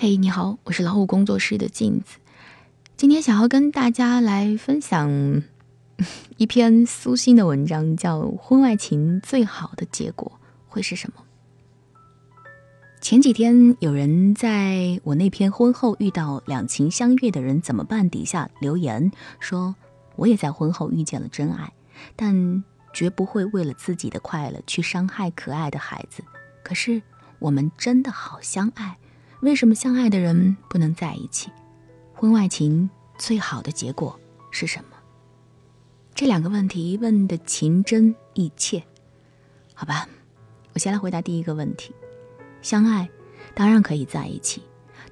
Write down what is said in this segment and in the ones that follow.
嘿，你好，我是老虎工作室的镜子。今天想要跟大家来分享 一篇苏欣的文章，叫《婚外情最好的结果会是什么》。前几天有人在我那篇婚后遇到两情相悦的人怎么办底下留言说，我也在婚后遇见了真爱，但绝不会为了自己的快乐去伤害可爱的孩子。可是我们真的好相爱。为什么相爱的人不能在一起？婚外情最好的结果是什么？这两个问题问的情真意切，好吧，我先来回答第一个问题。相爱当然可以在一起，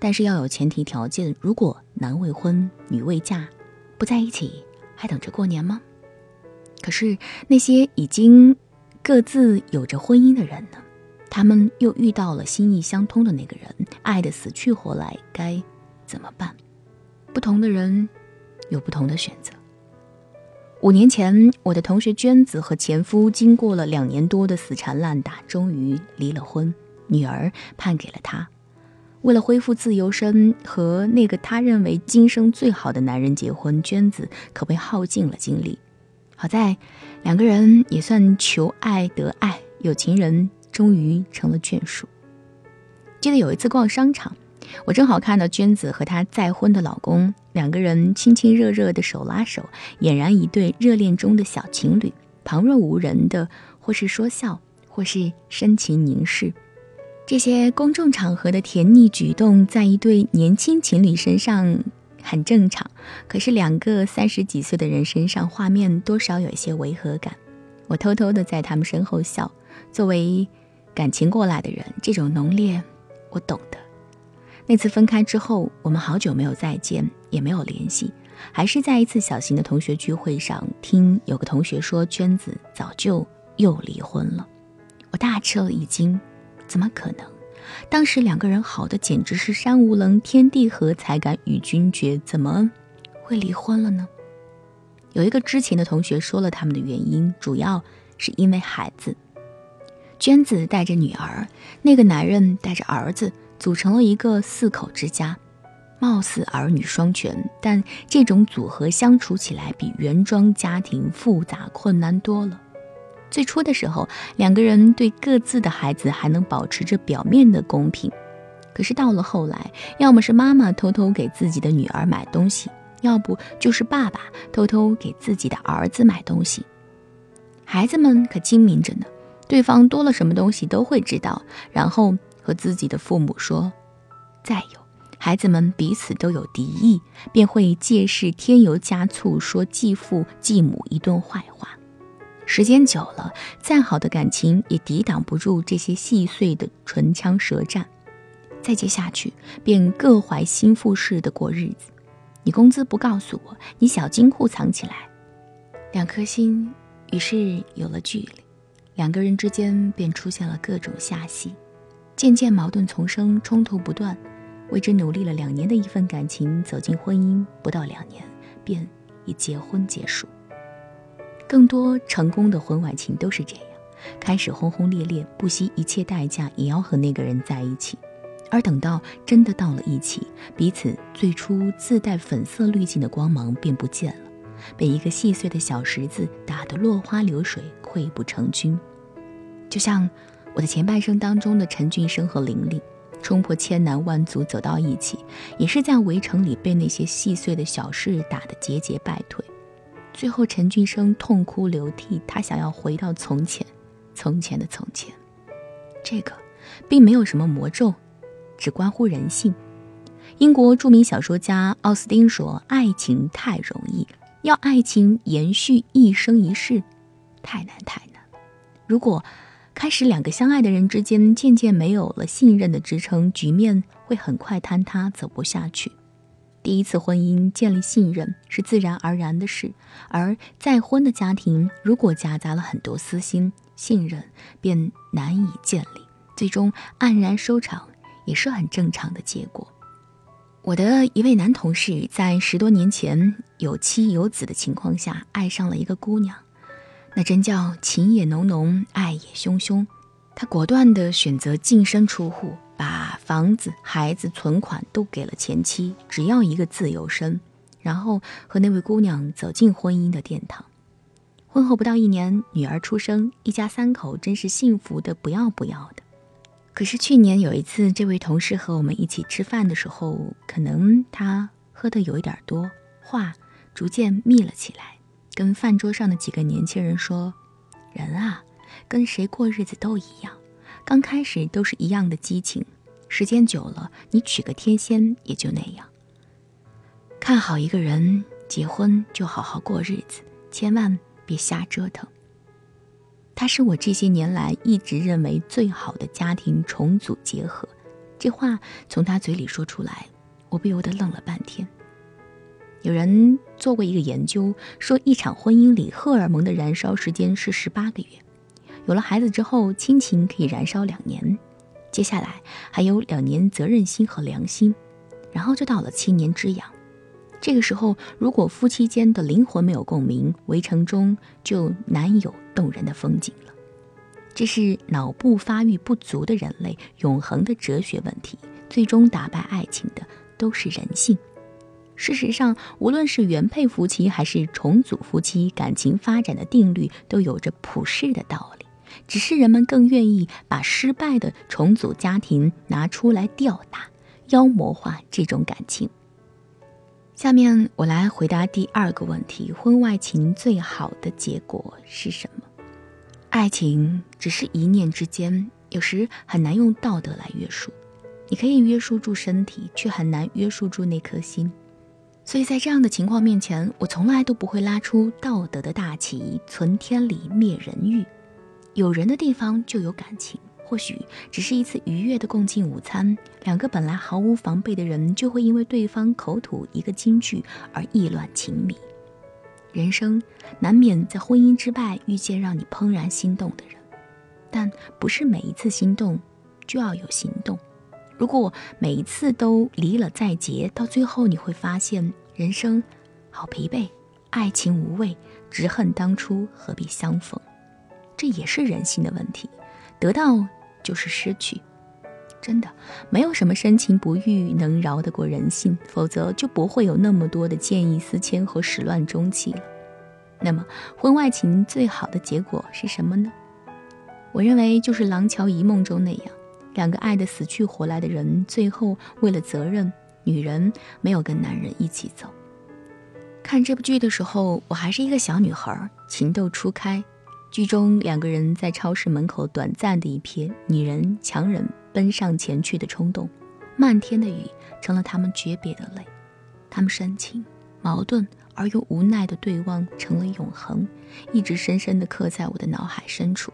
但是要有前提条件。如果男未婚女未嫁，不在一起还等着过年吗？可是那些已经各自有着婚姻的人呢？他们又遇到了心意相通的那个人，爱得死去活来，该怎么办？不同的人有不同的选择。五年前，我的同学娟子和前夫经过了两年多的死缠烂打，终于离了婚，女儿判给了他。为了恢复自由身和那个他认为今生最好的男人结婚，娟子可谓耗尽了精力。好在两个人也算求爱得爱，有情人。终于成了眷属。记得有一次逛商场，我正好看到娟子和她再婚的老公两个人亲亲热热的手拉手，俨然一对热恋中的小情侣。旁若无人的，或是说笑，或是深情凝视。这些公众场合的甜腻举动，在一对年轻情侣身上很正常，可是两个三十几岁的人身上，画面多少有一些违和感。我偷偷的在他们身后笑，作为。感情过来的人，这种浓烈，我懂得。那次分开之后，我们好久没有再见，也没有联系。还是在一次小型的同学聚会上，听有个同学说，娟子早就又离婚了。我大吃了一惊，怎么可能？当时两个人好的简直是山无棱，天地合，才敢与君绝，怎么会离婚了呢？有一个知情的同学说了他们的原因，主要是因为孩子。娟子带着女儿，那个男人带着儿子，组成了一个四口之家，貌似儿女双全，但这种组合相处起来比原装家庭复杂困难多了。最初的时候，两个人对各自的孩子还能保持着表面的公平，可是到了后来，要么是妈妈偷偷给自己的女儿买东西，要不就是爸爸偷偷给自己的儿子买东西，孩子们可精明着呢。对方多了什么东西都会知道，然后和自己的父母说。再有，孩子们彼此都有敌意，便会借势添油加醋，说继父继母一顿坏话。时间久了，再好的感情也抵挡不住这些细碎的唇枪舌战。再接下去，便各怀心腹似的过日子。你工资不告诉我，你小金库藏起来，两颗心于是有了距离。两个人之间便出现了各种下戏，渐渐矛盾丛生，冲突不断。为之努力了两年的一份感情，走进婚姻不到两年，便以结婚结束。更多成功的婚外情都是这样：开始轰轰烈烈，不惜一切代价也要和那个人在一起，而等到真的到了一起，彼此最初自带粉色滤镜的光芒便不见了。被一个细碎的小石子打得落花流水、溃不成军，就像我的前半生当中的陈俊生和玲玲，冲破千难万阻走到一起，也是在围城里被那些细碎的小事打得节节败退。最后，陈俊生痛哭流涕，他想要回到从前，从前的从前。这个并没有什么魔咒，只关乎人性。英国著名小说家奥斯汀说：“爱情太容易。”要爱情延续一生一世，太难太难。如果开始两个相爱的人之间渐渐没有了信任的支撑，局面会很快坍塌，走不下去。第一次婚姻建立信任是自然而然的事，而再婚的家庭如果夹杂了很多私心，信任便难以建立，最终黯然收场也是很正常的结果。我的一位男同事在十多年前有妻有子的情况下爱上了一个姑娘，那真叫情也浓浓，爱也汹汹。他果断地选择净身出户，把房子、孩子、存款都给了前妻，只要一个自由身，然后和那位姑娘走进婚姻的殿堂。婚后不到一年，女儿出生，一家三口真是幸福的不要不要的。可是去年有一次，这位同事和我们一起吃饭的时候，可能他喝的有一点多，话逐渐密了起来，跟饭桌上的几个年轻人说：“人啊，跟谁过日子都一样，刚开始都是一样的激情，时间久了，你娶个天仙也就那样。看好一个人，结婚就好好过日子，千万。”别瞎折腾。他是我这些年来一直认为最好的家庭重组结合。这话从他嘴里说出来，我不由得愣了半天。有人做过一个研究，说一场婚姻里荷尔蒙的燃烧时间是十八个月。有了孩子之后，亲情可以燃烧两年，接下来还有两年责任心和良心，然后就到了七年之痒。这个时候，如果夫妻间的灵魂没有共鸣，围城中就难有动人的风景了。这是脑部发育不足的人类永恒的哲学问题。最终打败爱情的都是人性。事实上，无论是原配夫妻还是重组夫妻，感情发展的定律都有着普世的道理，只是人们更愿意把失败的重组家庭拿出来吊打、妖魔化这种感情。下面我来回答第二个问题：婚外情最好的结果是什么？爱情只是一念之间，有时很难用道德来约束。你可以约束住身体，却很难约束住那颗心。所以在这样的情况面前，我从来都不会拉出道德的大旗，存天理灭人欲。有人的地方就有感情。或许只是一次愉悦的共进午餐，两个本来毫无防备的人就会因为对方口吐一个金句而意乱情迷。人生难免在婚姻之外遇见让你怦然心动的人，但不是每一次心动就要有行动。如果每一次都离了再结，到最后你会发现人生好疲惫，爱情无味，只恨当初何必相逢。这也是人性的问题，得到。就是失去，真的没有什么深情不遇能饶得过人性，否则就不会有那么多的见异思迁和始乱终弃了。那么，婚外情最好的结果是什么呢？我认为就是《廊桥遗梦》中那样，两个爱得死去活来的人，最后为了责任，女人没有跟男人一起走。看这部剧的时候，我还是一个小女孩，情窦初开。剧中两个人在超市门口短暂的一瞥，女人强忍奔上前去的冲动，漫天的雨成了他们诀别的泪，他们深情、矛盾而又无奈的对望成了永恒，一直深深的刻在我的脑海深处。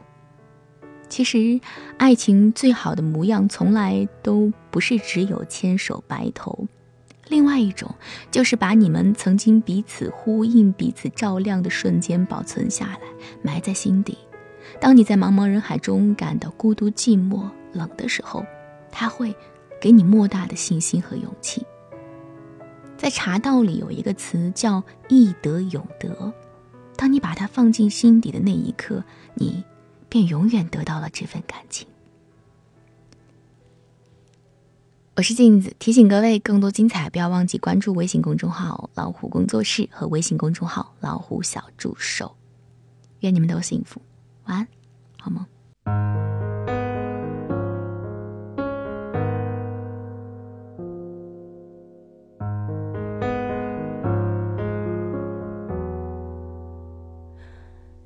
其实，爱情最好的模样从来都不是只有牵手白头。另外一种，就是把你们曾经彼此呼应、彼此照亮的瞬间保存下来，埋在心底。当你在茫茫人海中感到孤独、寂寞、冷的时候，他会给你莫大的信心和勇气。在茶道里有一个词叫“易得永得”，当你把它放进心底的那一刻，你便永远得到了这份感情。我是镜子，提醒各位，更多精彩不要忘记关注微信公众号“老虎工作室”和微信公众号“老虎小助手”。愿你们都幸福，晚安，好梦。